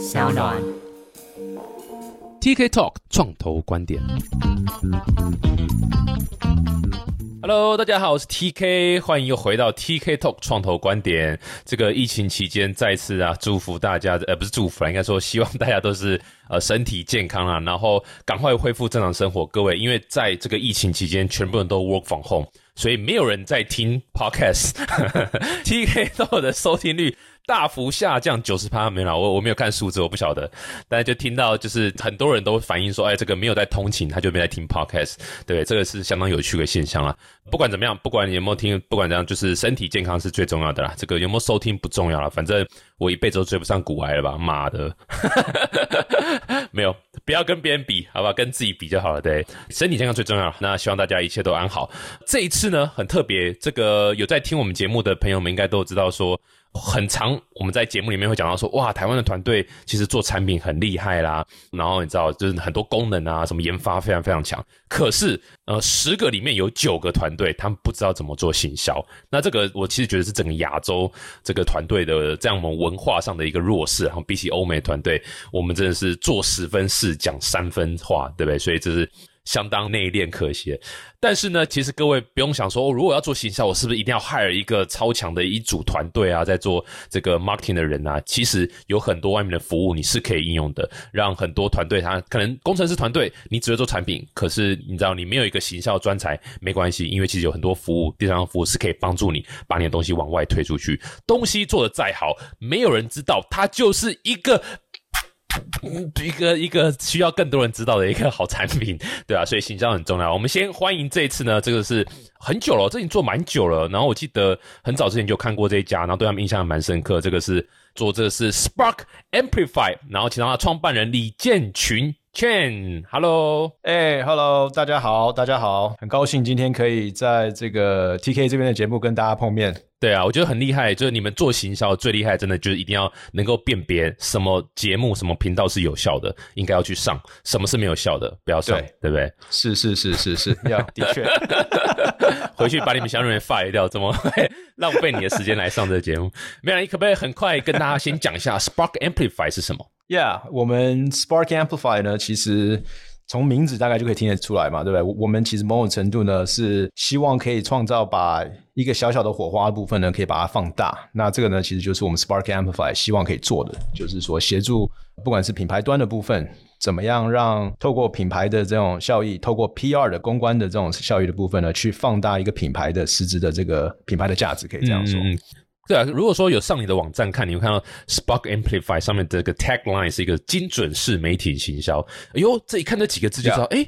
小暖。TK Talk 创投观点。Hello，大家好，我是 TK，欢迎又回到 TK Talk 创投观点。这个疫情期间，再次啊，祝福大家，呃，不是祝福啦，应该说希望大家都是呃身体健康啊，然后赶快恢复正常生活。各位，因为在这个疫情期间，全部人都 work from home，所以没有人在听 podcast。TK Talk 的收听率大幅下降九十趴，没有啦，我我没有看数字，我不晓得，但是就听到就是很多人都反映说，哎，这个没有在通勤，他就没在听 podcast，对，这个是相当有趣的现象啦。不管怎么样，不管你有没有听，不管怎样，就是身体健康是最重要的啦。这个有没有收听不重要了，反正我一辈子都追不上古癌了吧？妈的，没有，不要跟别人比，好吧，跟自己比就好了。对，身体健康最重要。那希望大家一切都安好。这一次呢，很特别，这个有在听我们节目的朋友们应该都知道说。很长，我们在节目里面会讲到说，哇，台湾的团队其实做产品很厉害啦，然后你知道，就是很多功能啊，什么研发非常非常强。可是，呃，十个里面有九个团队，他们不知道怎么做行销。那这个我其实觉得是整个亚洲这个团队的这样我们文化上的一个弱势。然后比起欧美团队，我们真的是做十分事，讲三分话，对不对？所以这是。相当内敛可惜，但是呢，其实各位不用想说，如果要做行销，我是不是一定要 hire 一个超强的一组团队啊，在做这个 marketing 的人啊？其实有很多外面的服务你是可以应用的，让很多团队他可能工程师团队你只会做产品，可是你知道你没有一个行销专才没关系，因为其实有很多服务第三方服务是可以帮助你把你的东西往外推出去。东西做的再好，没有人知道，它就是一个。一个一个需要更多人知道的一个好产品，对啊，所以形象很重要。我们先欢迎这一次呢，这个是很久了，这已经做蛮久了。然后我记得很早之前就看过这一家，然后对他们印象蛮深刻。这个是做这个是 Spark Amplify，然后请到他创办人李建群 Chen，Hello，哎，Hello，大家好，大家好，很高兴今天可以在这个 TK 这边的节目跟大家碰面。对啊，我觉得很厉害，就是你们做行销最厉害，真的就是一定要能够辨别什么节目、什么频道是有效的，应该要去上；什么是没有效的，不要上，对对不对？是是是是是，要 的确，回去把你们小人员 fire 掉，怎么会浪费你的时间来上这个节目？没有，你可不可以很快跟大家先讲一下 Spark Amplify 是什么？Yeah，我们 Spark Amplify 呢，其实。从名字大概就可以听得出来嘛，对不对？我们其实某种程度呢是希望可以创造把一个小小的火花部分呢，可以把它放大。那这个呢，其实就是我们 Spark Amplify 希望可以做的，就是说协助不管是品牌端的部分，怎么样让透过品牌的这种效益，透过 PR 的公关的这种效益的部分呢，去放大一个品牌的实质的这个品牌的价值，可以这样说。对啊，如果说有上你的网站看，你会看到 Spark Amplify 上面这个 tagline 是一个精准式媒体行销。哎呦，这一看这几个字就知道，哎，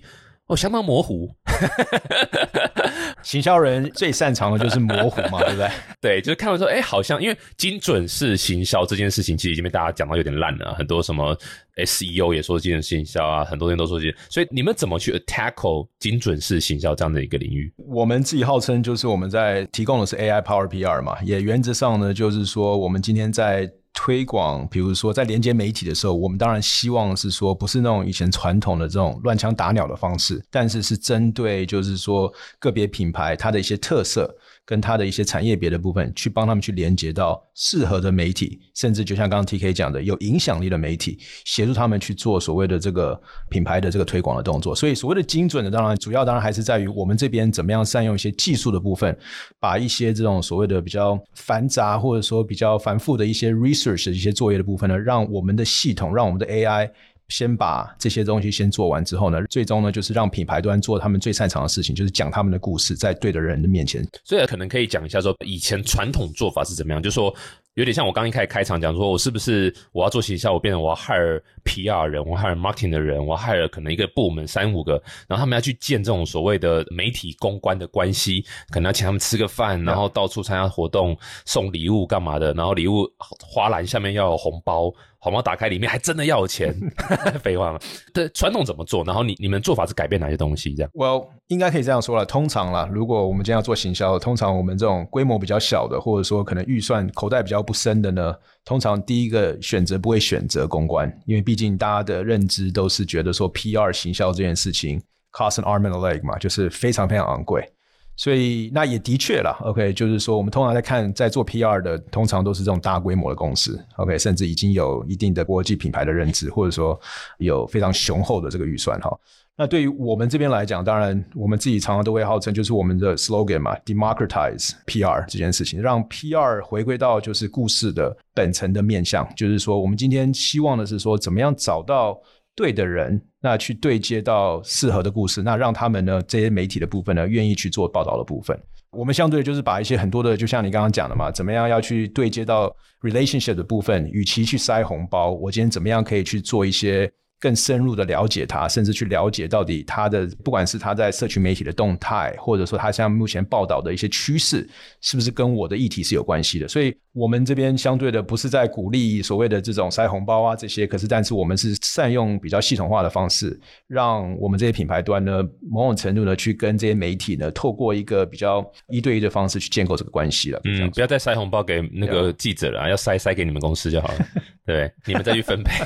哦，相当模糊。行销人最擅长的就是模糊嘛，对不对？对，就是看完说，哎，好像因为精准式行销这件事情，其实已经被大家讲到有点烂了。很多什么 SEO 也说精准行销啊，很多人都说这些。所以你们怎么去 tackle 精准式行销这样的一个领域？我们自己号称就是我们在提供的是 AI Power PR 嘛，也原则上呢，就是说我们今天在。推广，比如说在连接媒体的时候，我们当然希望是说，不是那种以前传统的这种乱枪打鸟的方式，但是是针对就是说个别品牌它的一些特色。跟它的一些产业别的部分，去帮他们去连接到适合的媒体，甚至就像刚刚 T K 讲的，有影响力的媒体，协助他们去做所谓的这个品牌的这个推广的动作。所以所谓的精准的，当然主要当然还是在于我们这边怎么样善用一些技术的部分，把一些这种所谓的比较繁杂或者说比较繁复的一些 research 的一些作业的部分呢，让我们的系统，让我们的 AI。先把这些东西先做完之后呢，最终呢就是让品牌端做他们最擅长的事情，就是讲他们的故事，在对的人的面前。所以可能可以讲一下说，以前传统做法是怎么样，就是说。有点像我刚一开始开场讲说，我是不是我要做行销，我变成我要 hire PR 人，我 hire marketing 的人，我 hire 可能一个部门三五个，然后他们要去建这种所谓的媒体公关的关系，可能要请他们吃个饭，然后到处参加活动，送礼物干嘛的，然后礼物花篮下面要有红包，红包打开里面还真的要有钱，废话嘛。对，传统怎么做？然后你你们做法是改变哪些东西？这样？Well，应该可以这样说了。通常啦，如果我们今天要做行销，通常我们这种规模比较小的，或者说可能预算口袋比较不深的呢，通常第一个选择不会选择公关，因为毕竟大家的认知都是觉得说 PR 行销这件事情 cost an arm and a leg 嘛，就是非常非常昂贵。所以那也的确啦 o k 就是说我们通常在看在做 PR 的，通常都是这种大规模的公司，OK，甚至已经有一定的国际品牌的认知，或者说有非常雄厚的这个预算哈。那对于我们这边来讲，当然我们自己常常都会号称，就是我们的 slogan 嘛，democratize PR 这件事情，让 PR 回归到就是故事的本层的面向，就是说我们今天希望的是说，怎么样找到对的人，那去对接到适合的故事，那让他们呢这些媒体的部分呢愿意去做报道的部分。我们相对就是把一些很多的，就像你刚刚讲的嘛，怎么样要去对接到 relationship 的部分，与其去塞红包，我今天怎么样可以去做一些。更深入的了解他，甚至去了解到底他的不管是他在社群媒体的动态，或者说他像目前报道的一些趋势，是不是跟我的议题是有关系的？所以，我们这边相对的不是在鼓励所谓的这种塞红包啊这些，可是但是我们是善用比较系统化的方式，让我们这些品牌端呢，某种程度呢去跟这些媒体呢，透过一个比较一对一的方式去建构这个关系了。嗯，不要再塞红包给那个记者了，要塞塞给你们公司就好了。对，你们再去分配。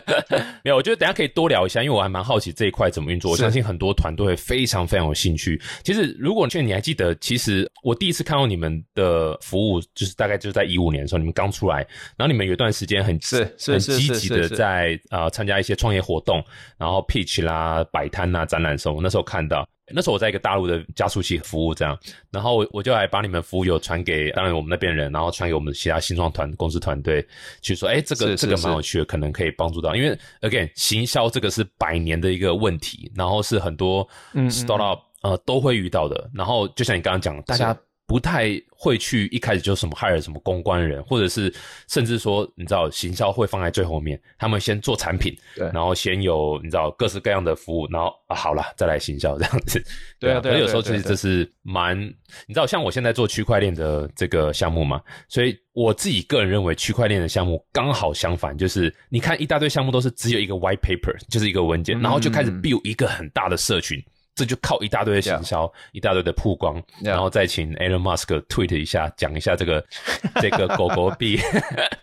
没有，我觉得等下可以多聊一下，因为我还蛮好奇这一块怎么运作。我相信很多团队会非常非常有兴趣。其实，如果你还记得，其实我第一次看到你们的服务，就是大概就是在一五年的时候，你们刚出来，然后你们有一段时间很是很积极的在啊参加一些创业活动，然后 pitch 啦、摆摊呐、展览的时候，那时候看到。那时候我在一个大陆的加速器服务，这样，然后我我就来把你们服务有传给，当然我们那边人，然后传给我们其他新创团公司团队，去说，哎，这个这个蛮有趣的，可能可以帮助到，因为 again，行销这个是百年的一个问题，然后是很多 startup 呃都会遇到的，然后就像你刚刚讲，大家。不太会去一开始就什么 hire 什么公关人，或者是甚至说你知道行销会放在最后面，他们先做产品，对，然后先有你知道各式各样的服务，然后啊好了再来行销这样子，对啊，对，有时候其实这是蛮你知道像我现在做区块链的这个项目嘛，所以我自己个人认为区块链的项目刚好相反，就是你看一大堆项目都是只有一个 white paper，就是一个文件，然后就开始 build 一个很大的社群。这就靠一大堆的行销，一大堆的曝光，然后再请 Elon Musk tweet 一下，讲一下这个 这个狗狗币，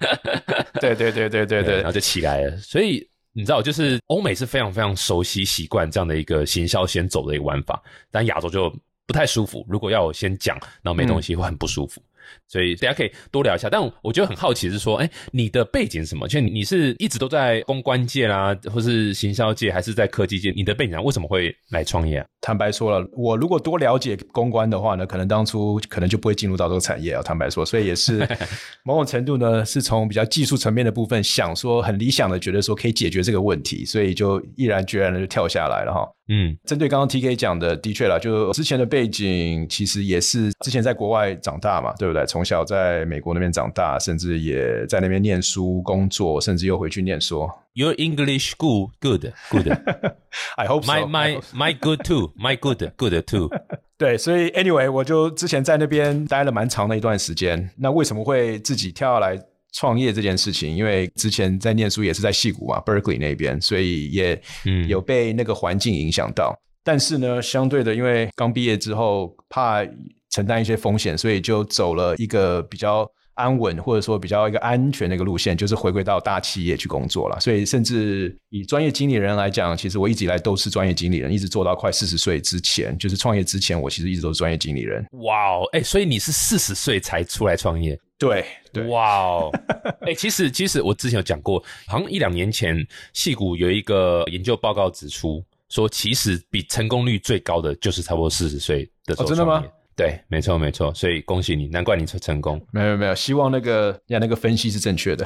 对对对对对对，然后就起来了。所以你知道，就是欧美是非常非常熟悉习惯这样的一个行销先走的一个玩法，但亚洲就不太舒服。如果要我先讲，然后没东西，会很不舒服。所以大家可以多聊一下，但我觉得很好奇是说，哎，你的背景是什么？就你是一直都在公关界啦，或是行销界，还是在科技界？你的背景为什么会来创业啊？坦白说了，我如果多了解公关的话呢，可能当初可能就不会进入到这个产业啊。坦白说，所以也是 某种程度呢，是从比较技术层面的部分想说，很理想的觉得说可以解决这个问题，所以就毅然决然的就跳下来了哈。嗯，针对刚刚 T K 讲的，的确了，就之前的背景其实也是之前在国外长大嘛，对不对？从小在美国那边长大，甚至也在那边念书、工作，甚至又回去念书。Your English good, good, good. I hope my my my good too, my good, good too. 对，所以 anyway，我就之前在那边待了蛮长的一段时间。那为什么会自己跳下来？创业这件事情，因为之前在念书也是在戏谷嘛，Berkeley 那边，所以也有被那个环境影响到。但是呢，相对的，因为刚毕业之后怕承担一些风险，所以就走了一个比较安稳或者说比较一个安全的一个路线，就是回归到大企业去工作了。所以，甚至以专业经理人来讲，其实我一直以来都是专业经理人，一直做到快四十岁之前，就是创业之前，我其实一直都是专业经理人。哇哦，哎，所以你是四十岁才出来创业？对，对哇哦，哎，其实其实我之前有讲过，好像一两年前，戏谷有一个研究报告指出，说其实比成功率最高的就是差不多四十岁的时候真的吗？对，没错没错，所以恭喜你，难怪你成成功。没有没有，希望那个呀那个分析是正确的。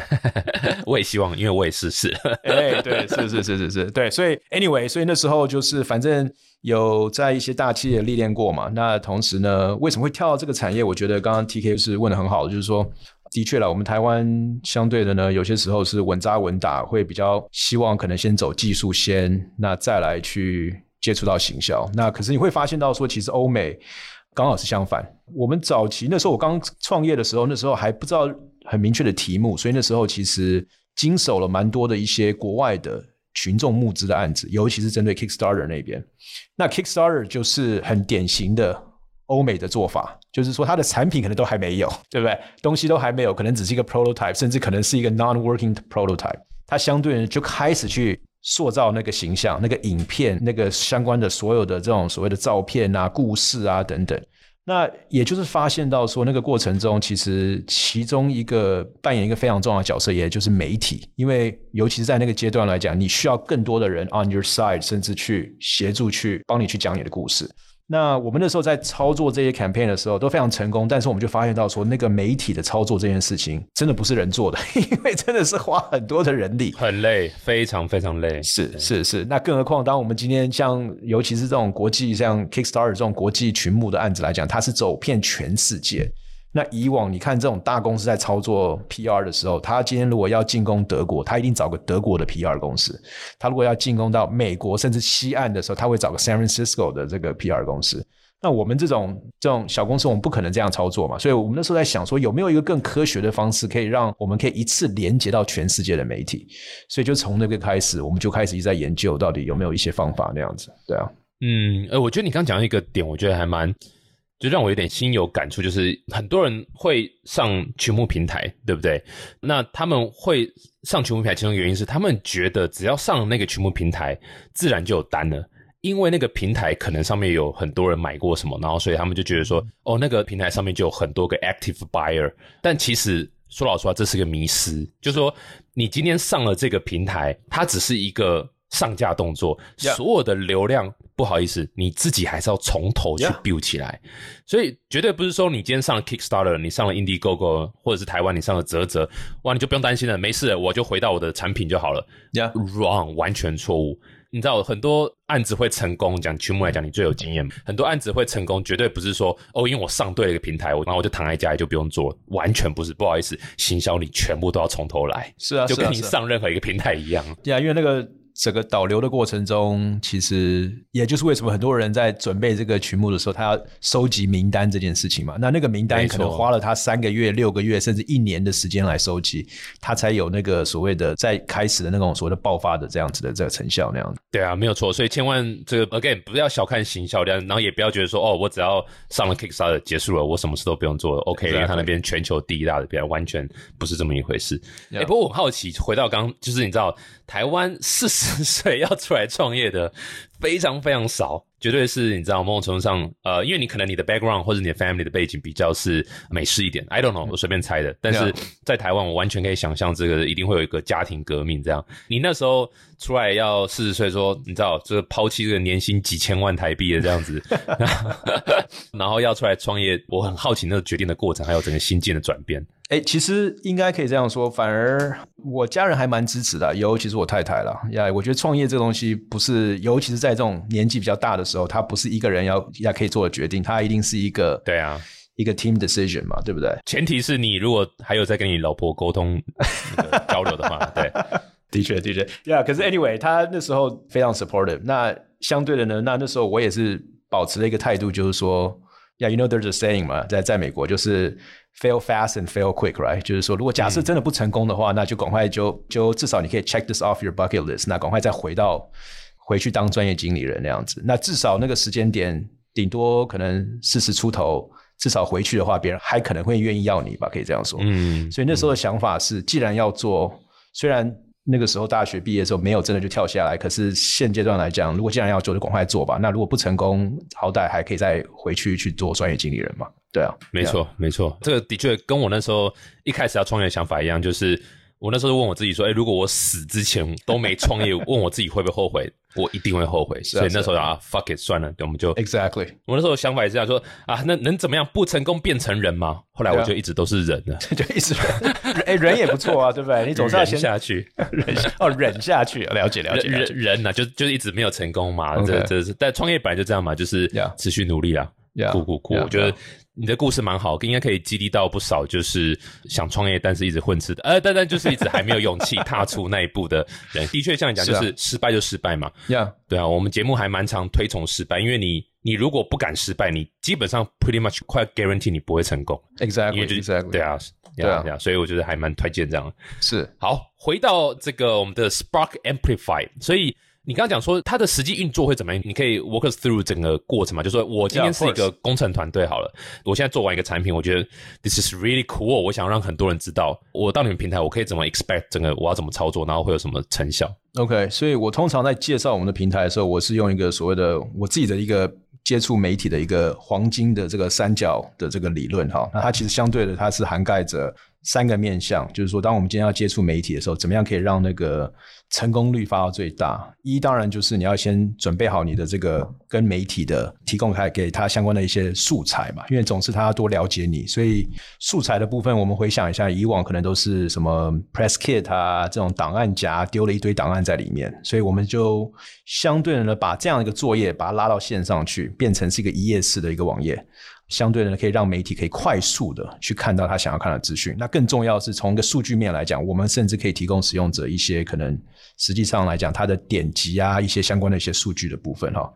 我也希望，因为我也是是。哎，对，是是是是是，对，所以 anyway，所以那时候就是反正。有在一些大企业历练过嘛？那同时呢，为什么会跳到这个产业？我觉得刚刚 T K 是问的很好，就是说，的确了，我们台湾相对的呢，有些时候是稳扎稳打，会比较希望可能先走技术先，那再来去接触到行销。那可是你会发现到说，其实欧美刚好是相反。我们早期那时候我刚创业的时候，那时候还不知道很明确的题目，所以那时候其实经手了蛮多的一些国外的。群众募资的案子，尤其是针对 Kickstarter 那边，那 Kickstarter 就是很典型的欧美的做法，就是说它的产品可能都还没有，对不对？东西都还没有，可能只是一个 prototype，甚至可能是一个 non-working prototype，它相对就开始去塑造那个形象、那个影片、那个相关的所有的这种所谓的照片啊、故事啊等等。那也就是发现到说，那个过程中，其实其中一个扮演一个非常重要的角色，也就是媒体，因为尤其是在那个阶段来讲，你需要更多的人 on your side，甚至去协助去帮你去讲你的故事。那我们那时候在操作这些 campaign 的时候都非常成功，但是我们就发现到说，那个媒体的操作这件事情真的不是人做的，因为真的是花很多的人力，很累，非常非常累。是是是，那更何况当我们今天像尤其是这种国际像 Kickstarter 这种国际群募的案子来讲，它是走遍全世界。那以往你看这种大公司在操作 PR 的时候，他今天如果要进攻德国，他一定找个德国的 PR 公司；他如果要进攻到美国甚至西岸的时候，他会找个 San Francisco 的这个 PR 公司。那我们这种这种小公司，我们不可能这样操作嘛？所以我们那时候在想说，有没有一个更科学的方式，可以让我们可以一次连接到全世界的媒体？所以就从那个开始，我们就开始一直在研究，到底有没有一些方法那样子？对啊，嗯，呃，我觉得你刚讲到一个点，我觉得还蛮。就让我有点心有感触，就是很多人会上群募平台，对不对？那他们会上群募平台，其中原因是他们觉得只要上那个群募平台，自然就有单了，因为那个平台可能上面有很多人买过什么，然后所以他们就觉得说，哦，那个平台上面就有很多个 active buyer。但其实说老实话，这是个迷失，就是说你今天上了这个平台，它只是一个。上架动作，所有的流量，不好意思，你自己还是要从头去 build 起来，所以绝对不是说你今天上了 Kickstarter，你上了 Indiegogo，或者是台湾你上了泽泽，哇，你就不用担心了，没事，我就回到我的产品就好了。Wrong，完全错误。你知道很多案子会成功，讲曲目来讲，你最有经验。很多案子会成功，绝对不是说哦，因为我上对了一个平台，我然后我就躺在家里就不用做，完全不是。不好意思，行销你全部都要从头来。是啊，就跟你上任何一个平台一样。对啊，因为那个。整个导流的过程中，其实也就是为什么很多人在准备这个曲目的时候，他要收集名单这件事情嘛。那那个名单可能花了他三个月、六个月，甚至一年的时间来收集，他才有那个所谓的在开始的那种所谓的爆发的这样子的这个成效那样子。对啊，没有错。所以千万这个 again 不要小看行销量，然后也不要觉得说哦，我只要上了 Kickstarter 结束了，我什么事都不用做了。OK，因为他那边全球第一大的片，完全不是这么一回事。哎，不过我很好奇，回到刚就是你知道台湾四十岁要。出来创业的非常非常少，绝对是你知道某种程度上，呃，因为你可能你的 background 或者你的 family 的背景比较是美式一点，I don't know，我随便猜的。但是在台湾，我完全可以想象这个一定会有一个家庭革命这样。你那时候出来要四十岁，说你知道，就是抛弃这个年薪几千万台币的这样子，然后要出来创业，我很好奇那个决定的过程，还有整个心境的转变。哎，其实应该可以这样说，反而我家人还蛮支持的，尤其是我太太了。呀，我觉得创业这东西不是，尤其是在这种年纪比较大的时候，他不是一个人要要可以做的决定，他一定是一个对啊，一个 team decision 嘛，对不对？前提是你如果还有在跟你老婆沟通交流的话，对，的确的确，呀，可是 anyway，他那时候非常 supportive。那相对的呢，那那时候我也是保持了一个态度，就是说。Yeah, you know there's a saying 嘛，在在美国就是 fail fast and fail quick, right？就是说，如果假设真的不成功的话，那就赶快就就至少你可以 check this off your bucket list，那赶快再回到回去当专业经理人那样子。那至少那个时间点，顶多可能四十出头，至少回去的话，别人还可能会愿意要你吧？可以这样说。嗯，所以那时候的想法是，既然要做，虽然。那个时候大学毕业的时候没有真的就跳下来，可是现阶段来讲，如果既然要做，就赶快做吧。那如果不成功，好歹还可以再回去去做专业经理人嘛。对啊，没错没错，这个的确跟我那时候一开始要创业的想法一样，就是我那时候问我自己说：，哎，如果我死之前都没创业，问我自己会不会后悔？我一定会后悔。所以那时候啊，fuck it，算了，我们就 exactly。我那时候想法也是这样说啊，那能怎么样？不成功变成人吗？后来我就一直都是人了，就一直 哎，人也不错啊，对不对？你总是要先下去，忍哦，忍下去，了解了解。人人呢，就就一直没有成功嘛，这这是。但创业本来就这样嘛，就是持续努力啊，苦苦苦。我觉得你的故事蛮好，应该可以激励到不少就是想创业但是一直混吃的，呃，但但就是一直还没有勇气踏出那一步的人。的确，像你讲，就是失败就失败嘛。Yeah，对啊，我们节目还蛮常推崇失败，因为你。你如果不敢失败，你基本上 pretty much 快 guarantee 你不会成功。Exactly，Exactly，对啊，对啊，所以我觉得还蛮推荐这样。是，好，回到这个我们的 Spark Amplify，所以。你刚刚讲说它的实际运作会怎么样？你可以 walk us through 整个过程嘛？就说我今天是一个工程团队好了，我现在做完一个产品，我觉得 this is really cool，我想让很多人知道，我到你们平台我可以怎么 expect 整个我要怎么操作，然后会有什么成效？OK，所以我通常在介绍我们的平台的时候，我是用一个所谓的我自己的一个接触媒体的一个黄金的这个三角的这个理论哈。那它其实相对的，它是涵盖着。三个面向，就是说，当我们今天要接触媒体的时候，怎么样可以让那个成功率发到最大？一当然就是你要先准备好你的这个跟媒体的提供开给他相关的一些素材嘛，因为总是他要多了解你，所以素材的部分，我们回想一下，以往可能都是什么 press kit 啊这种档案夹丢了一堆档案在里面，所以我们就相对的，把这样一个作业把它拉到线上去，变成是一个一页式的一个网页。相对的，可以让媒体可以快速的去看到他想要看的资讯。那更重要是从一个数据面来讲，我们甚至可以提供使用者一些可能实际上来讲，他的点击啊，一些相关的一些数据的部分哈。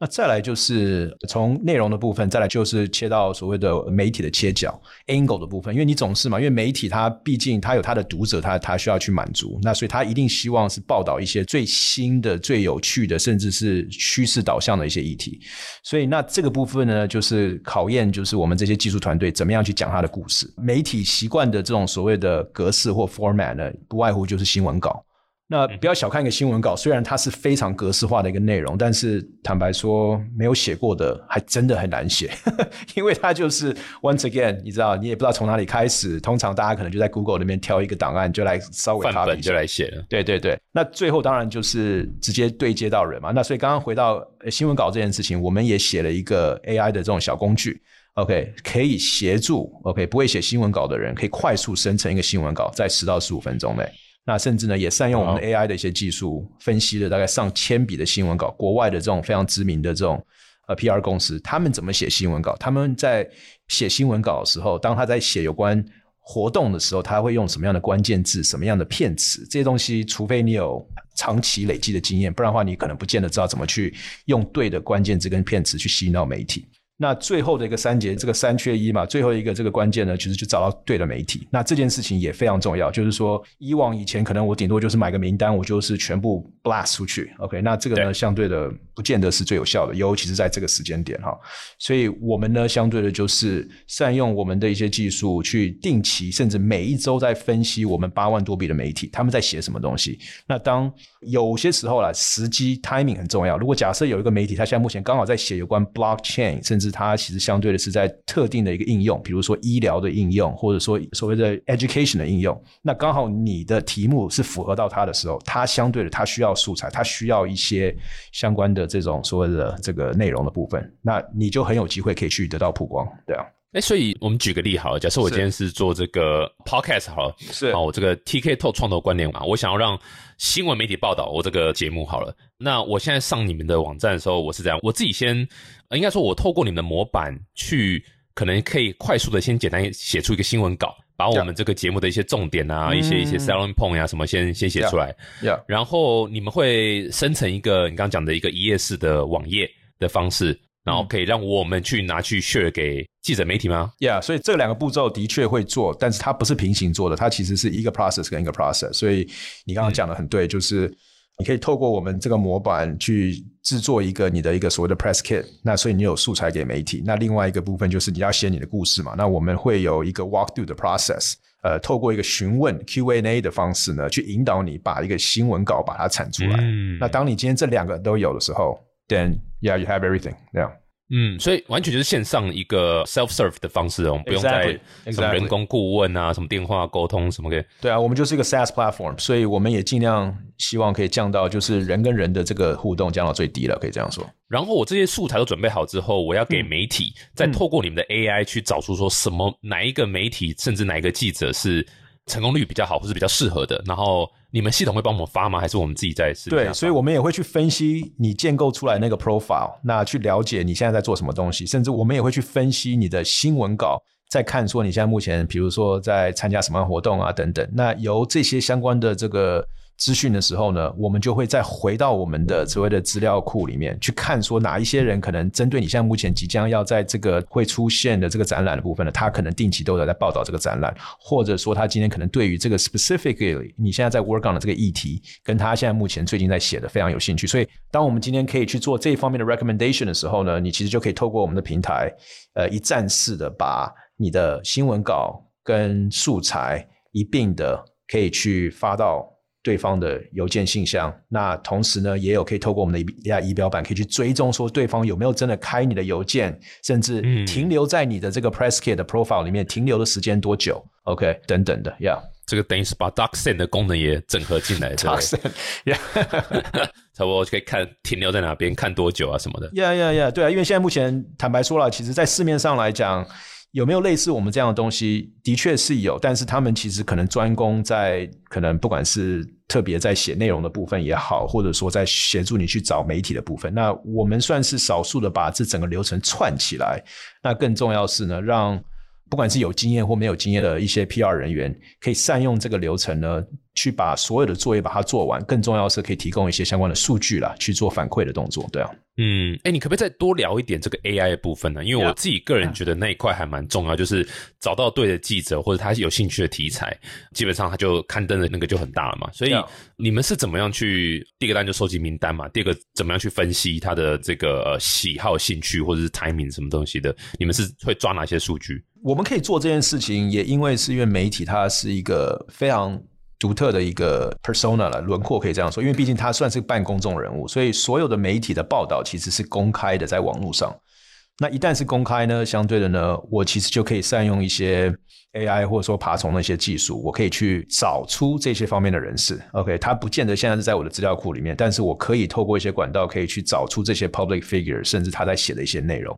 那再来就是从内容的部分，再来就是切到所谓的媒体的切角 angle 的部分，因为你总是嘛，因为媒体它毕竟它有它的读者，它它需要去满足，那所以它一定希望是报道一些最新的、最有趣的，甚至是趋势导向的一些议题。所以那这个部分呢，就是考验就是我们这些技术团队怎么样去讲它的故事。媒体习惯的这种所谓的格式或 format 呢，不外乎就是新闻稿。那不要小看一个新闻稿，虽然它是非常格式化的一个内容，但是坦白说，没有写过的还真的很难写，因为它就是 once again，你知道，你也不知道从哪里开始。通常大家可能就在 Google 那边挑一个档案，就来稍微范本就来写了。对对对，那最后当然就是直接对接到人嘛。那所以刚刚回到新闻稿这件事情，我们也写了一个 AI 的这种小工具，OK，可以协助 OK 不会写新闻稿的人，可以快速生成一个新闻稿，在十到十五分钟内。那甚至呢，也善用我们的 AI 的一些技术，分析了大概上千笔的新闻稿。国外的这种非常知名的这种呃 PR 公司，他们怎么写新闻稿？他们在写新闻稿的时候，当他在写有关活动的时候，他会用什么样的关键字、什么样的片词？这些东西，除非你有长期累积的经验，不然的话，你可能不见得知道怎么去用对的关键字跟片词去吸引到媒体。那最后的一个三节，这个三缺一嘛，最后一个这个关键呢，其实就找到对的媒体。那这件事情也非常重要，就是说，以往以前可能我顶多就是买个名单，我就是全部 blast 出去，OK？那这个呢，相对的不见得是最有效的，尤其是在这个时间点哈。所以我们呢，相对的就是善用我们的一些技术，去定期甚至每一周在分析我们八万多笔的媒体，他们在写什么东西。那当有些时候啦，时机 timing 很重要。如果假设有一个媒体，他现在目前刚好在写有关 blockchain，甚至它其实相对的是在特定的一个应用，比如说医疗的应用，或者说所谓的 education 的应用。那刚好你的题目是符合到它的时候，它相对的它需要素材，它需要一些相关的这种所谓的这个内容的部分，那你就很有机会可以去得到曝光，对啊。哎，所以我们举个例好了，假设我今天是做这个 podcast 好了，是好，我这个 TK 透创投观点嘛，我想要让新闻媒体报道我这个节目好了。那我现在上你们的网站的时候，我是这样，我自己先，应该说，我透过你们的模板去，可能可以快速的先简单写出一个新闻稿，把我们这个节目的一些重点啊，一些一些 selling point 啊什么，先先写出来。然后你们会生成一个你刚刚讲的一个一页式的网页的方式。然后可以让我们去拿去 share 给记者媒体吗？Yeah，所以这两个步骤的确会做，但是它不是平行做的，它其实是一个 process 跟一个 process。所以你刚刚讲的很对，就是你可以透过我们这个模板去制作一个你的一个所谓的 press kit。那所以你有素材给媒体。那另外一个部分就是你要写你的故事嘛。那我们会有一个 walk through 的 process，呃，透过一个询问 Q&A 的方式呢，去引导你把一个新闻稿把它产出来。那当你今天这两个都有的时候，then yeah you have everything，这样。嗯，所以完全就是线上一个 self serve 的方式，我们不用再什么人工顾问啊，什么电话沟通什么的。对啊，我们就是一个 SaaS platform，所以我们也尽量希望可以降到就是人跟人的这个互动降到最低了，可以这样说。然后我这些素材都准备好之后，我要给媒体再透过你们的 AI 去找出说什么哪一个媒体，甚至哪一个记者是。成功率比较好，或是比较适合的，然后你们系统会帮我们发吗？还是我们自己在试？对，所以我们也会去分析你建构出来那个 profile，那去了解你现在在做什么东西，甚至我们也会去分析你的新闻稿，在看说你现在目前，比如说在参加什么活动啊等等。那由这些相关的这个资讯的时候呢，我们就会再回到我们的所谓的资料库里面去看，说哪一些人可能针对你现在目前即将要在这个会出现的这个展览的部分呢，他可能定期都有在报道这个展览，或者说他今天可能对于这个 specifically 你现在在 work on 的这个议题，跟他现在目前最近在写的非常有兴趣。所以，当我们今天可以去做这方面的 recommendation 的时候呢，你其实就可以透过我们的平台，呃，一站式的把你的新闻稿跟素材一并的可以去发到。对方的邮件信箱，那同时呢，也有可以透过我们的 AI 仪表板，可以去追踪说对方有没有真的开你的邮件，甚至停留在你的这个 PressKit 的 profile 里面停留的时间多久，OK 等等的，Yeah，这个等于是把 DocSend 的功能也整合进来，DocSend，Yeah，差不多可以看停留在哪边，看多久啊什么的，Yeah，Yeah，Yeah，对啊，因为现在目前坦白说了，其实在市面上来讲。有没有类似我们这样的东西？的确是有，但是他们其实可能专攻在可能不管是特别在写内容的部分也好，或者说在协助你去找媒体的部分。那我们算是少数的把这整个流程串起来。那更重要是呢，让不管是有经验或没有经验的一些 PR 人员，可以善用这个流程呢。去把所有的作业把它做完，更重要是可以提供一些相关的数据啦，去做反馈的动作，对啊。嗯，哎，你可不可以再多聊一点这个 AI 的部分呢？因为我自己个人觉得那一块还蛮重要，就是找到对的记者或者他有兴趣的题材，基本上他就刊登的那个就很大了嘛。所以你们是怎么样去第一个单就收集名单嘛？第二个怎么样去分析他的这个喜好、兴趣或者是 timing 什么东西的？你们是会抓哪些数据？我们可以做这件事情，也因为是因为媒体它是一个非常。独特的一个 persona 了，轮廓可以这样说，因为毕竟他算是半公众人物，所以所有的媒体的报道其实是公开的，在网络上。那一旦是公开呢，相对的呢，我其实就可以善用一些 AI 或者说爬虫的一些技术，我可以去找出这些方面的人士。OK，他不见得现在是在我的资料库里面，但是我可以透过一些管道，可以去找出这些 public figure，甚至他在写的一些内容。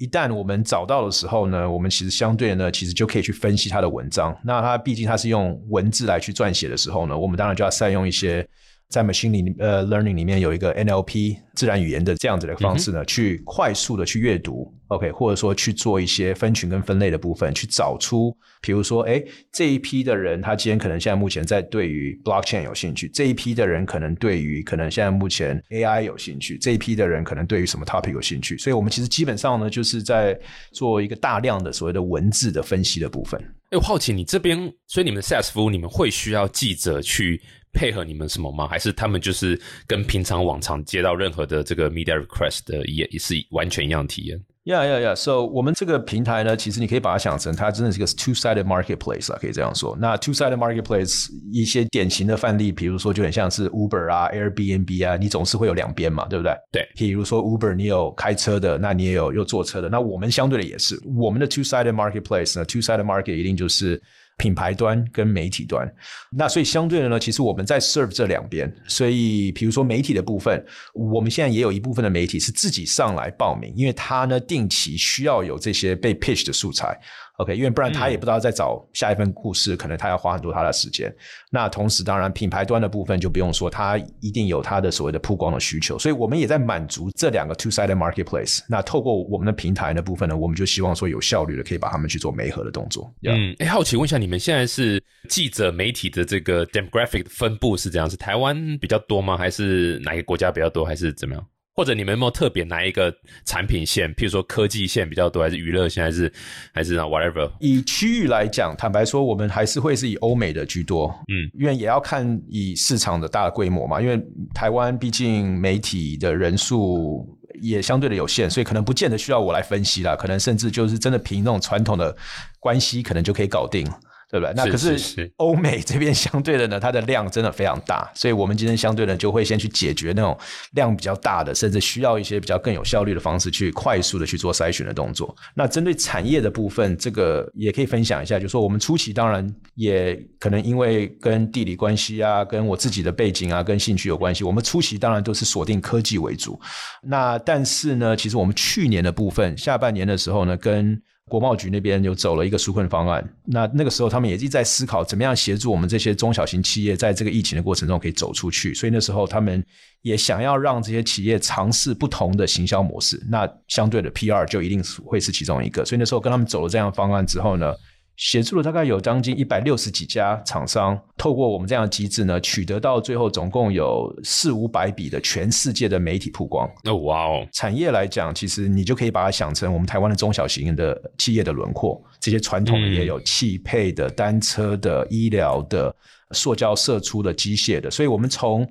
一旦我们找到的时候呢，我们其实相对呢，其实就可以去分析他的文章。那他毕竟他是用文字来去撰写的时候呢，我们当然就要善用一些。在 machine 里呃 learning 里面有一个 NLP 自然语言的这样子的方式呢，去快速的去阅读，OK，或者说去做一些分群跟分类的部分，去找出，比如说，哎，这一批的人他今天可能现在目前在对于 blockchain 有兴趣，这一批的人可能对于可能现在目前 AI 有兴趣，这一批的人可能对于什么 topic 有兴趣，所以我们其实基本上呢，就是在做一个大量的所谓的文字的分析的部分。哎，我好奇你这边，所以你们的 SaaS 服务，你们会需要记者去？配合你们什么吗？还是他们就是跟平常往常接到任何的这个 media request 的也也是完全一样体验？Yeah, yeah, yeah. So 我们这个平台呢，其实你可以把它想成，它真的是一个 two-sided marketplace 啊，可以这样说。那 two-sided marketplace 一些典型的范例，比如说就很像是 Uber 啊、Airbnb 啊，你总是会有两边嘛，对不对？对。比如说 Uber，你有开车的，那你也有又坐车的。那我们相对的也是，我们的 two-sided marketplace 呢，two-sided market 一定就是。品牌端跟媒体端，那所以相对的呢，其实我们在 serve 这两边。所以，比如说媒体的部分，我们现在也有一部分的媒体是自己上来报名，因为他呢定期需要有这些被 pitch 的素材。OK，因为不然他也不知道在找下一份故事，可能他要花很多他的时间。那同时，当然品牌端的部分就不用说，他一定有他的所谓的曝光的需求。所以我们也在满足这两个 two-sided marketplace。那透过我们的平台的部分呢，我们就希望说有效率的可以把他们去做媒合的动作。嗯，哎，好奇问一下，你们现在是记者媒体的这个 demographic 分布是这样？是台湾比较多吗？还是哪个国家比较多？还是怎么样？或者你们有没有特别拿一个产品线，譬如说科技线比较多，还是娱乐线，还是还是 whatever？以区域来讲，坦白说，我们还是会是以欧美的居多。嗯，因为也要看以市场的大规模嘛。因为台湾毕竟媒体的人数也相对的有限，所以可能不见得需要我来分析啦。可能甚至就是真的凭那种传统的关系，可能就可以搞定。对不对？那可是欧美这边相对的呢，它的量真的非常大，所以我们今天相对的就会先去解决那种量比较大的，甚至需要一些比较更有效率的方式去快速的去做筛选的动作。那针对产业的部分，这个也可以分享一下，就是说我们初期当然也可能因为跟地理关系啊，跟我自己的背景啊，跟兴趣有关系，我们初期当然都是锁定科技为主。那但是呢，其实我们去年的部分下半年的时候呢，跟国贸局那边有走了一个纾困方案，那那个时候他们也一直在思考怎么样协助我们这些中小型企业在这个疫情的过程中可以走出去，所以那时候他们也想要让这些企业尝试不同的行销模式，那相对的 PR 就一定会是其中一个，所以那时候跟他们走了这样方案之后呢。协助了大概有将近一百六十几家厂商，透过我们这样的机制呢，取得到最后总共有四五百笔的全世界的媒体曝光。哦，哇哦！产业来讲，其实你就可以把它想成我们台湾的中小型的企业的轮廓。这些传统的也有汽配的、单车的、医疗的、塑胶射出的、机械的，所以我们从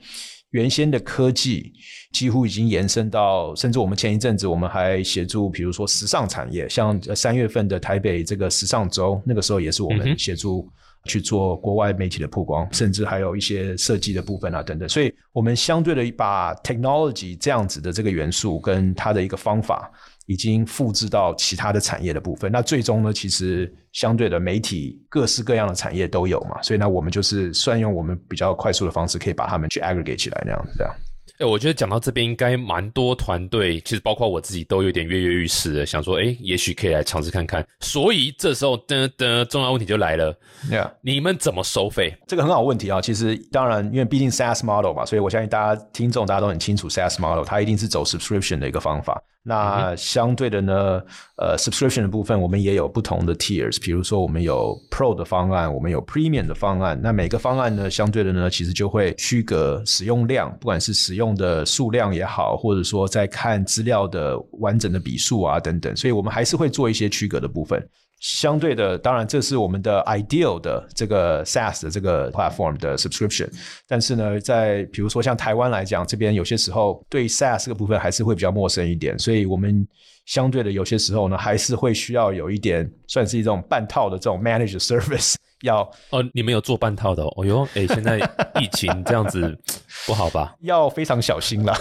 原先的科技。几乎已经延伸到，甚至我们前一阵子我们还协助，比如说时尚产业，像三月份的台北这个时尚周，那个时候也是我们协助去做国外媒体的曝光，甚至还有一些设计的部分啊等等。所以，我们相对的把 technology 这样子的这个元素跟它的一个方法，已经复制到其他的产业的部分。那最终呢，其实相对的媒体各式各样的产业都有嘛，所以呢，我们就是算用我们比较快速的方式，可以把它们去 aggregate 起来那样子这样。哎，我觉得讲到这边，应该蛮多团队，其实包括我自己，都有点跃跃欲试的，想说，哎，也许可以来尝试看看。所以这时候，噔噔，重要问题就来了，Yeah，你们怎么收费？这个很好问题啊。其实，当然，因为毕竟 SaaS model 嘛，所以我相信大家听众大家都很清楚，SaaS model 它一定是走 subscription 的一个方法。那相对的呢，呃，subscription 的部分我们也有不同的 tiers，比如说我们有 Pro 的方案，我们有 Premium 的方案。那每个方案呢，相对的呢，其实就会区隔使用量，不管是使用的数量也好，或者说在看资料的完整的笔数啊等等，所以我们还是会做一些区隔的部分。相对的，当然这是我们的 ideal 的这个 SaaS 的这个 platform 的 subscription，但是呢，在比如说像台湾来讲，这边有些时候对 SaaS 这个部分还是会比较陌生一点，所以我们相对的有些时候呢，还是会需要有一点算是一种半套的这种 managed service。要哦，你们有做半套的哦哟，哎，现在疫情这样子不好吧？要非常小心了。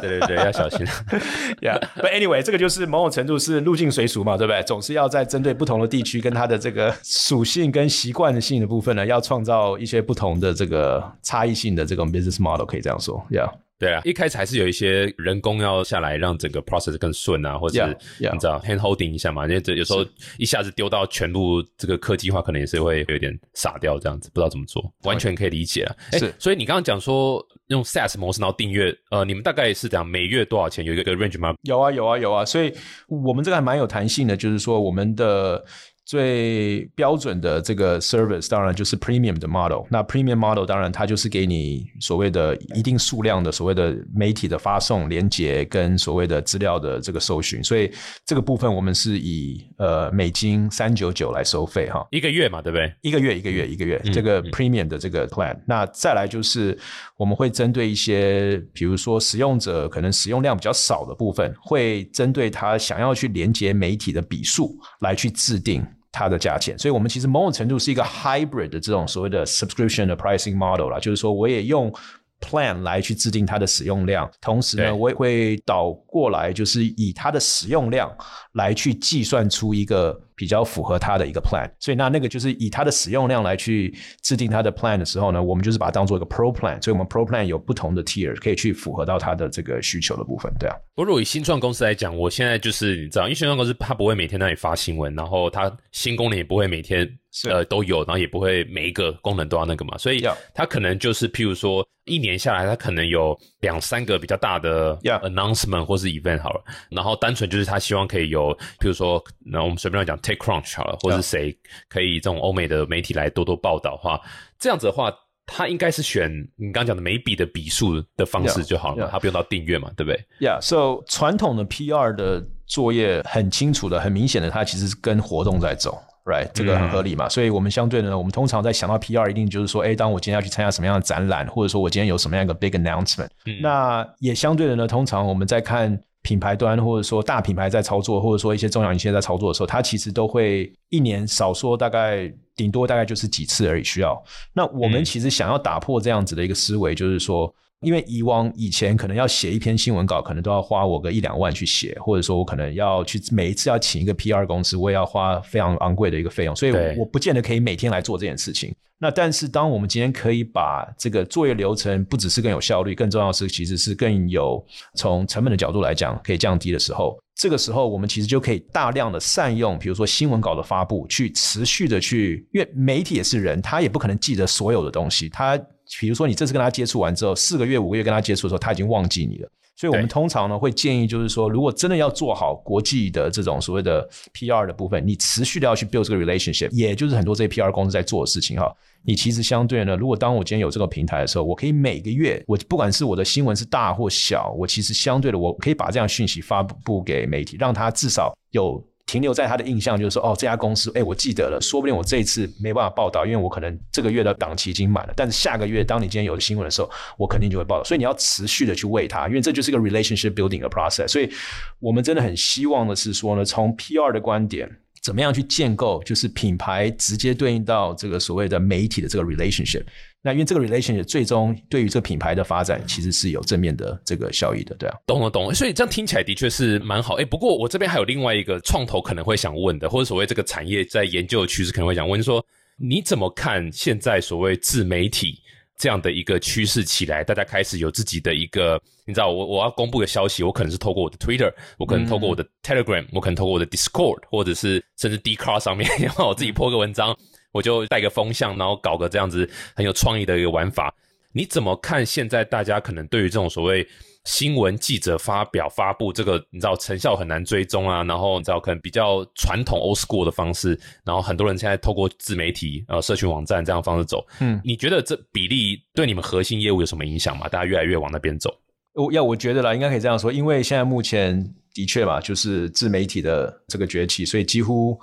对对对，要小心。Yeah，but anyway，这个就是某种程度是入境随俗嘛，对不对？总是要在针对不同的地区跟它的这个属性跟习惯性的部分呢，要创造一些不同的这个差异性的这种 business model，可以这样说。Yeah。对啊，一开始还是有一些人工要下来，让整个 process 更顺啊，或者你知道 hand holding 一下嘛？因为这有时候一下子丢到全部这个科技化，可能也是会有点傻掉这样子，不知道怎么做，完全可以理解啊。是，所以你刚刚讲说用 SaaS 模式然后订阅，呃，你们大概是这样，每月多少钱？有一个 range 吗？有啊，有啊，有啊。所以我们这个还蛮有弹性的，就是说我们的。最标准的这个 service 当然就是 premium 的 model。那 premium model 当然它就是给你所谓的一定数量的所谓的媒体的发送、连接跟所谓的资料的这个搜寻。所以这个部分我们是以呃美金三九九来收费哈，一个月嘛，对不对？一个月一个月一个月这个 premium 的这个 plan。那再来就是我们会针对一些比如说使用者可能使用量比较少的部分，会针对他想要去连接媒体的笔数来去制定。它的价钱，所以我们其实某种程度是一个 hybrid 的这种所谓的 subscription 的 pricing model 啦，就是说我也用 plan 来去制定它的使用量，同时呢，我也会倒过来，就是以它的使用量来去计算出一个。比较符合它的一个 plan，所以那那个就是以它的使用量来去制定它的 plan 的时候呢，我们就是把它当做一个 pro plan，所以我们 pro plan 有不同的 tier 可以去符合到它的这个需求的部分，对啊。不过以新创公司来讲，我现在就是你知道，因为新创公司它不会每天那里发新闻，然后它新功能也不会每天呃都有，然后也不会每一个功能都要那个嘛，所以它可能就是譬如说一年下来，它可能有两三个比较大的 announcement 或是 event 好了，然后单纯就是他希望可以有，譬如说那我们随便来讲。Crunch 好了，或者是谁可以这种欧美的媒体来多多报道的话，这样子的话，他应该是选你刚讲的每笔的笔数的方式就好了，他不用到订阅嘛，对不对？Yeah，so 传统的 PR 的作业很清楚的、很明显的，它其实是跟活动在走，right？这个很合理嘛。所以我们相对呢，我们通常在想到 PR，一定就是说，哎，当我今天要去参加什么样的展览，或者说我今天有什么样一个 big announcement，那也相对的呢，通常我们在看。品牌端或者说大品牌在操作，或者说一些中小企业在操作的时候，它其实都会一年少说大概顶多大概就是几次而已需要。那我们其实想要打破这样子的一个思维，就是说。因为以往以前可能要写一篇新闻稿，可能都要花我个一两万去写，或者说我可能要去每一次要请一个 PR 公司，我也要花非常昂贵的一个费用，所以我不见得可以每天来做这件事情。那但是当我们今天可以把这个作业流程不只是更有效率，更重要是其实是更有从成本的角度来讲可以降低的时候，这个时候我们其实就可以大量的善用，比如说新闻稿的发布，去持续的去，因为媒体也是人，他也不可能记得所有的东西，他。比如说你这次跟他接触完之后，四个月、五个月跟他接触的时候，他已经忘记你了。所以我们通常呢会建议，就是说，如果真的要做好国际的这种所谓的 PR 的部分，你持续的要去 build 这个 relationship，也就是很多这些 PR 公司在做的事情哈。你其实相对呢，如果当我今天有这个平台的时候，我可以每个月，我不管是我的新闻是大或小，我其实相对的，我可以把这样讯息发布给媒体，让他至少有。停留在他的印象就是说，哦，这家公司，哎，我记得了，说不定我这一次没办法报道，因为我可能这个月的档期已经满了。但是下个月，当你今天有新闻的时候，我肯定就会报道。所以你要持续的去喂他，因为这就是一个 relationship building 的 process。所以我们真的很希望的是说呢，从 PR 的观点。怎么样去建构，就是品牌直接对应到这个所谓的媒体的这个 relationship？那因为这个 relationship 最终对于这个品牌的发展其实是有正面的这个效益的，对啊。懂了懂了，所以这样听起来的确是蛮好。哎，不过我这边还有另外一个创投可能会想问的，或者所谓这个产业在研究的趋势可能会想问说，你怎么看现在所谓自媒体？这样的一个趋势起来，大家开始有自己的一个，你知道，我我要公布个消息，我可能是透过我的 Twitter，我可能透过我的 Telegram，我可能透过我的 Discord，或者是甚至 d c a r 上面，然后我自己破个文章，我就带个风向，然后搞个这样子很有创意的一个玩法。你怎么看现在大家可能对于这种所谓？新闻记者发表发布这个，你知道成效很难追踪啊。然后你知道可能比较传统 old school 的方式，然后很多人现在透过自媒体、呃社群网站这样方式走。嗯，你觉得这比例对你们核心业务有什么影响吗？大家越来越往那边走？我要我觉得啦，应该可以这样说，因为现在目前的确嘛，就是自媒体的这个崛起，所以几乎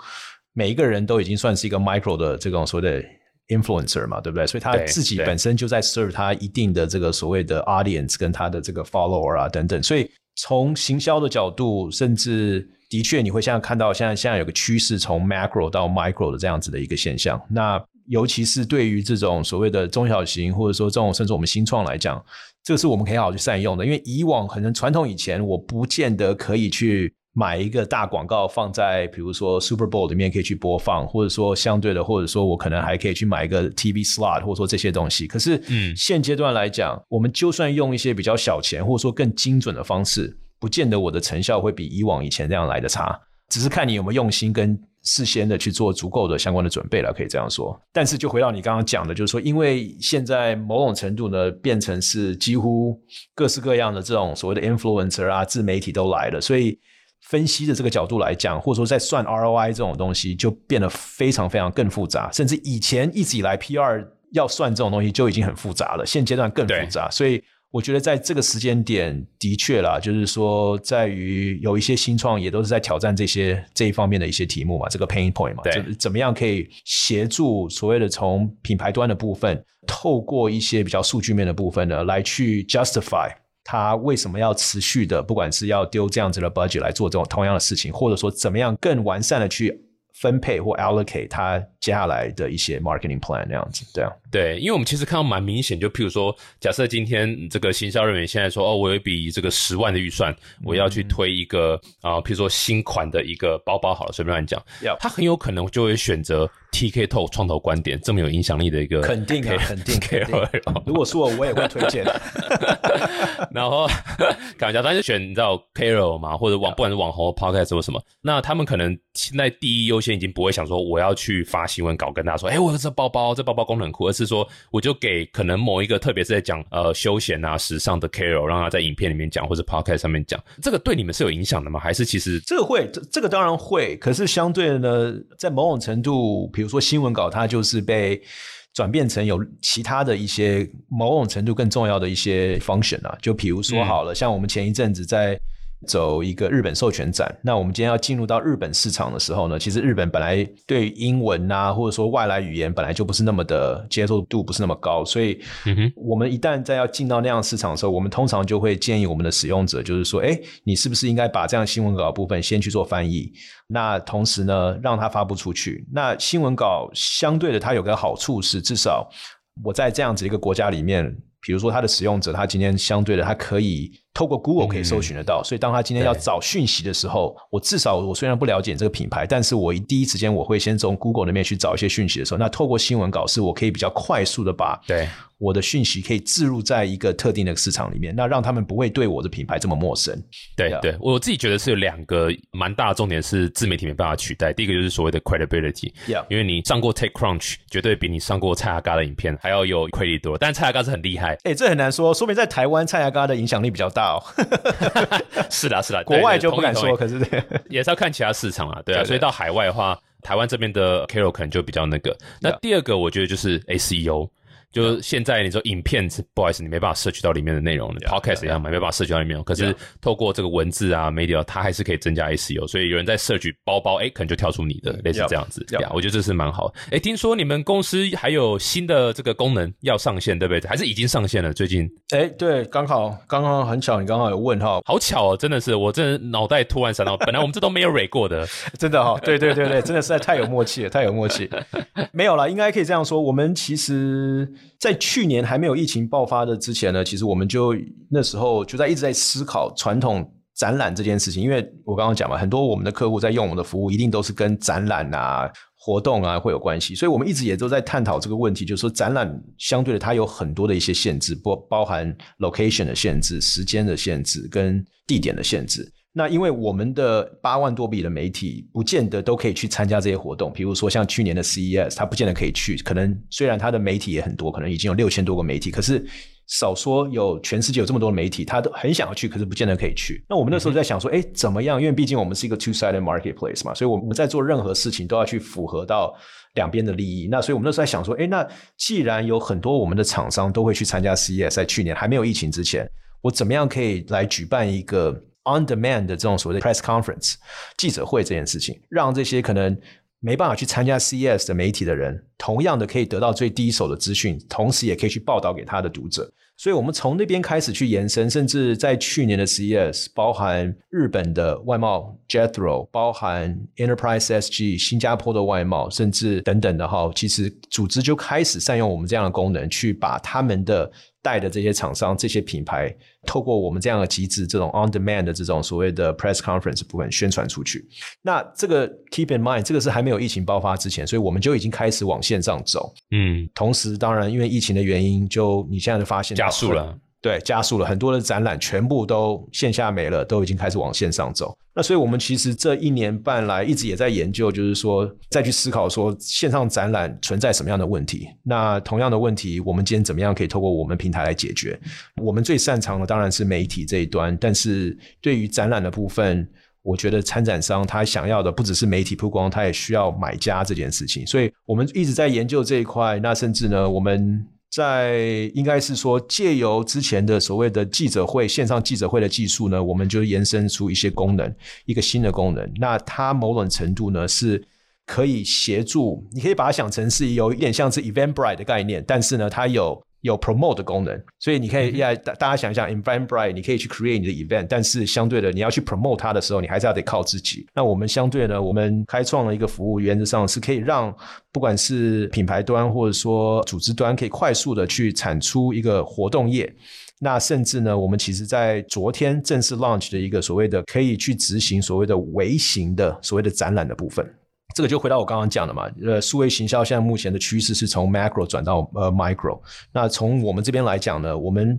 每一个人都已经算是一个 micro 的这种所谓的。influencer 嘛，对不对？所以他自己本身就在 serve 他一定的这个所谓的 audience 跟他的这个 follower 啊等等。所以从行销的角度，甚至的确你会现在看到，现在现在有个趋势，从 macro 到 micro 的这样子的一个现象。那尤其是对于这种所谓的中小型，或者说这种甚至我们新创来讲，这个是我们可以好好去善用的。因为以往可能传统以前，我不见得可以去。买一个大广告放在，比如说 Super Bowl 里面可以去播放，或者说相对的，或者说我可能还可以去买一个 TV slot，或者说这些东西。可是，嗯，现阶段来讲，我们就算用一些比较小钱，或者说更精准的方式，不见得我的成效会比以往以前这样来的差。只是看你有没有用心跟事先的去做足够的相关的准备了，可以这样说。但是就回到你刚刚讲的，就是说，因为现在某种程度呢，变成是几乎各式各样的这种所谓的 influencer 啊，自媒体都来了，所以。分析的这个角度来讲，或者说在算 ROI 这种东西，就变得非常非常更复杂。甚至以前一直以来 PR 要算这种东西就已经很复杂了，现阶段更复杂。所以我觉得在这个时间点，的确啦，就是说在于有一些新创也都是在挑战这些这一方面的一些题目嘛，这个 pain point 嘛，对，怎么样可以协助所谓的从品牌端的部分，透过一些比较数据面的部分呢，来去 justify。他为什么要持续的，不管是要丢这样子的 budget 来做这种同样的事情，或者说怎么样更完善的去分配或 allocate 他接下来的一些 marketing plan 那样子，对啊。对，因为我们其实看到蛮明显，就譬如说，假设今天这个行销人员现在说，哦，我有一笔这个十万的预算，我要去推一个啊，譬如说新款的一个包包，好了，随便乱讲，他很有可能就会选择 TK o 创投观点这么有影响力的一个，肯定啊，肯定 KOL。如果是我，我也会推荐。然后开玩笑，他就选你知道 KOL 嘛，或者网不管是网红 podcast 或什么，那他们可能现在第一优先已经不会想说我要去发新闻稿跟大家说，哎，我这包包，这包包功能很酷，而是是说，我就给可能某一个，特别是在讲呃休闲啊、时尚的 Carol，让他在影片里面讲，或者 Podcast 上面讲，这个对你们是有影响的吗？还是其实这个会，这这个当然会，可是相对的呢，在某种程度，比如说新闻稿，它就是被转变成有其他的一些某种程度更重要的一些 function 啊，就比如说好了，像我们前一阵子在。走一个日本授权展，那我们今天要进入到日本市场的时候呢，其实日本本来对英文啊，或者说外来语言本来就不是那么的接受度不是那么高，所以，我们一旦在要进到那样市场的时候，我们通常就会建议我们的使用者，就是说，哎，你是不是应该把这样新闻稿部分先去做翻译？那同时呢，让它发布出去。那新闻稿相对的，它有个好处是，至少我在这样子一个国家里面。比如说，它的使用者，他今天相对的，他可以透过 Google 可以搜寻得到，所以当他今天要找讯息的时候，我至少我虽然不了解这个品牌，但是我第一时间我会先从 Google 那边去找一些讯息的时候，那透过新闻稿是我可以比较快速的把对。我的讯息可以置入在一个特定的市场里面，那让他们不会对我的品牌这么陌生。对对，我自己觉得是有两个蛮大的重点是自媒体没办法取代。第一个就是所谓的 credibility，因为你上过 TechCrunch，绝对比你上过蔡阿嘎的影片还要有 credibility 多。但蔡阿嘎是很厉害，哎，这很难说，说明在台湾蔡阿嘎的影响力比较大哦。是啦，是啦，国外就不敢说，可是 也是要看其他市场啊。对啊，所以到海外的话，台湾这边的 Carol 可能就比较那个。那第二个，我觉得就是 SEO。就是现在，你说影片，不好意思，你没办法摄取到里面的内容，podcast 一样嘛，没办法摄取到里面。可是透过这个文字啊，media，它还是可以增加 SEO。所以有人在摄取包包，哎，可能就跳出你的，类似这样子。我觉得这是蛮好。哎，听说你们公司还有新的这个功能要上线，对不对？还是已经上线了？最近？哎，对，刚好，刚刚很巧，你刚好有问哈，好巧哦，真的是，我真的脑袋突然闪到，本来我们这都没有 re 过的，真的哈，对对对对，真的实在太有默契了，太有默契。没有了，应该可以这样说，我们其实。在去年还没有疫情爆发的之前呢，其实我们就那时候就在一直在思考传统展览这件事情。因为我刚刚讲嘛，很多我们的客户在用我们的服务，一定都是跟展览啊、活动啊会有关系，所以我们一直也都在探讨这个问题，就是说展览相对的它有很多的一些限制，不包含 location 的限制、时间的限制跟地点的限制。那因为我们的八万多笔的媒体，不见得都可以去参加这些活动。比如说像去年的 CES，他不见得可以去。可能虽然他的媒体也很多，可能已经有六千多个媒体，可是少说有全世界有这么多的媒体，他都很想要去，可是不见得可以去。那我们那时候在想说，哎，怎么样？因为毕竟我们是一个 two-sided marketplace 嘛，所以我们在做任何事情都要去符合到两边的利益。那所以我们那时候在想说，哎，那既然有很多我们的厂商都会去参加 CES，在去年还没有疫情之前，我怎么样可以来举办一个？On demand 的这种所谓的 press conference 记者会这件事情，让这些可能没办法去参加 CES 的媒体的人，同样的可以得到最第一手的资讯，同时也可以去报道给他的读者。所以，我们从那边开始去延伸，甚至在去年的 CES，包含日本的外贸 Jethro，包含 Enterprise SG 新加坡的外贸，甚至等等的哈，其实组织就开始善用我们这样的功能，去把他们的。带的这些厂商、这些品牌，透过我们这样的机制，这种 on demand 的这种所谓的 press conference 部分宣传出去。那这个 keep in mind，这个是还没有疫情爆发之前，所以我们就已经开始往线上走。嗯，同时当然因为疫情的原因，就你现在就发现加速了。对，加速了很多的展览，全部都线下没了，都已经开始往线上走。那所以，我们其实这一年半来一直也在研究，就是说再去思考说线上展览存在什么样的问题。那同样的问题，我们今天怎么样可以透过我们平台来解决？我们最擅长的当然是媒体这一端，但是对于展览的部分，我觉得参展商他想要的不只是媒体曝光，他也需要买家这件事情。所以我们一直在研究这一块。那甚至呢，我们。在应该是说，借由之前的所谓的记者会、线上记者会的技术呢，我们就延伸出一些功能，一个新的功能。那它某种程度呢，是可以协助，你可以把它想成是有一点像是 Eventbrite 的概念，但是呢，它有。有 promote 的功能，所以你可以要大大家想一想，Eventbrite 你可以去 create 你的 event，但是相对的，你要去 promote 它的时候，你还是要得靠自己。那我们相对呢，我们开创了一个服务，原则上是可以让不管是品牌端或者说组织端，可以快速的去产出一个活动页。那甚至呢，我们其实在昨天正式 launch 的一个所谓的可以去执行所谓的微型的所谓的展览的部分。这个就回到我刚刚讲的嘛，呃，数位行销现在目前的趋势是从 macro 转到呃 micro。那从我们这边来讲呢，我们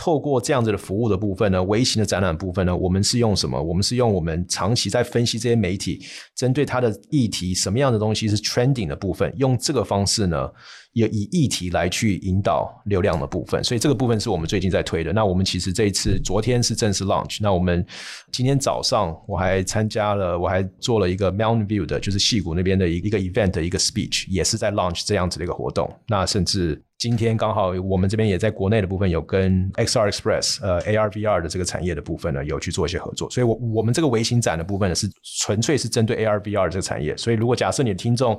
透过这样子的服务的部分呢，微型的展览部分呢，我们是用什么？我们是用我们长期在分析这些媒体针对它的议题，什么样的东西是 trending 的部分，用这个方式呢？也以议题来去引导流量的部分，所以这个部分是我们最近在推的。那我们其实这一次昨天是正式 launch，那我们今天早上我还参加了，我还做了一个 Mountain View 的，就是戏谷那边的一个 event 的一个 speech，也是在 launch 这样子的一个活动。那甚至今天刚好我们这边也在国内的部分有跟 XR Express 呃 ARVR 的这个产业的部分呢有去做一些合作，所以我我们这个微型展的部分呢是纯粹是针对 ARVR 这个产业。所以如果假设你的听众，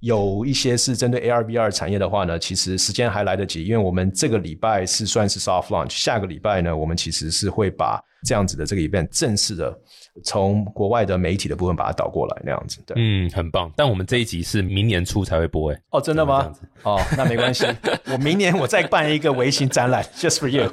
有一些是针对 ARVR 产业的话呢，其实时间还来得及，因为我们这个礼拜是算是 soft launch，下个礼拜呢，我们其实是会把这样子的这个 event 正式的从国外的媒体的部分把它导过来那样子。对，嗯，很棒。但我们这一集是明年初才会播，哎，哦，真的吗？哦，那没关系，我明年我再办一个微型展览，just for you。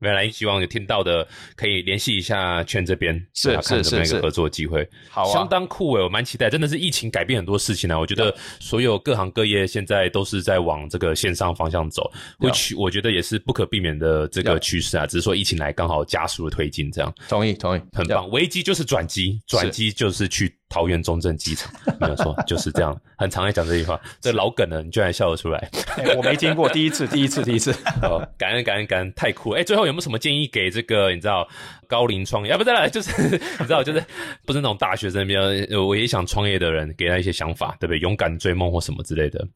未来希望有听到的可以联系一下圈这边，是是是是合作机会，好，相当酷诶，我蛮期待。真的是疫情改变很多事情啊，我觉得所有各行各业现在都是在往这个线上方向走，会去我觉得也是不可避免的这个趋势啊。只是说疫情来刚好加速了推进，这样同意同意，很棒。危机就是转机，转机就是去。桃园中正机场 没有错，就是这样，很常爱讲这句话，这老梗了，你居然笑得出来？我没听过，第一次，第一次，第一次。哦，感恩感恩感恩，太酷了！哎，最后有没有什么建议给这个你知道高龄创业？啊，不是，就是 你知道，就是不是那种大学生比较，我也想创业的人，给他一些想法，对不对？勇敢追梦或什么之类的。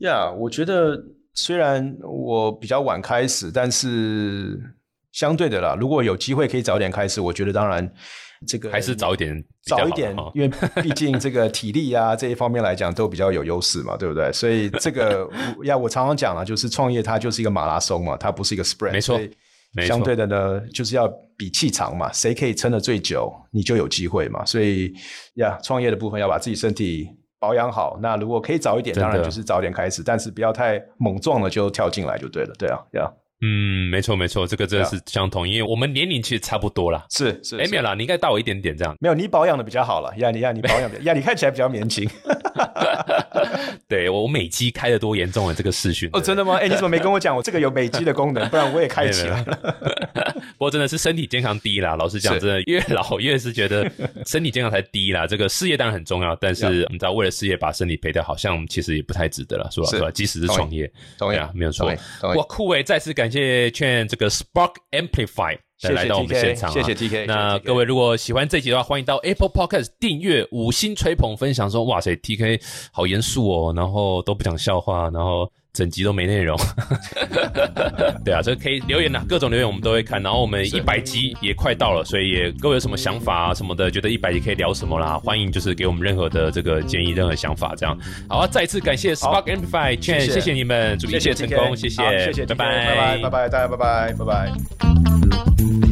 呀，我觉得虽然我比较晚开始，但是相对的啦，如果有机会可以早点开始，我觉得当然。这个还是早一点，早一点，因为毕竟这个体力啊这一方面来讲都比较有优势嘛，对不对？所以这个呀，我常常讲了，就是创业它就是一个马拉松嘛，它不是一个 sprint，没错。相对的呢，就是要比气长嘛，谁可以撑得最久，你就有机会嘛。所以呀，创业的部分要把自己身体保养好。那如果可以早一点，当然就是早点开始，但是不要太猛撞了就跳进来就对了，对啊，呀。嗯，没错没错，这个真的是相同，因为我们年龄其实差不多啦。是是，哎，没有啦，你应该大我一点点这样。没有，你保养的比较好了，呀你呀你保养的呀，你看起来比较年轻。对我美肌开的多严重啊，这个视讯。哦，真的吗？哎，你怎么没跟我讲？我这个有美肌的功能，不然我也开起来了。不过真的是身体健康第一啦，老实讲，真的越老越是觉得身体健康才第一啦。这个事业当然很重要，但是你知道，为了事业把身体赔掉，好像其实也不太值得了，是吧？是吧？即使是创业，对啊，没有错。哇，酷诶！再次感谢劝这个 Spark Amplify 来到我们现场，谢谢 TK。那各位如果喜欢这集的话，欢迎到 Apple Podcast 订阅、五星吹捧、分享，说哇塞，TK 好严肃哦，然后都不讲笑话，然后。整集都没内容，对啊，这可以留言呐，各种留言我们都会看。然后我们一百集也快到了，所以也各位有什么想法啊什么的，觉得一百集可以聊什么啦？欢迎就是给我们任何的这个建议，任何想法这样。好啊，再次感谢 Spark Amplify，谢谢你们，祝一切成功，谢谢，谢谢，拜拜，拜拜，拜拜，大家拜拜，拜拜。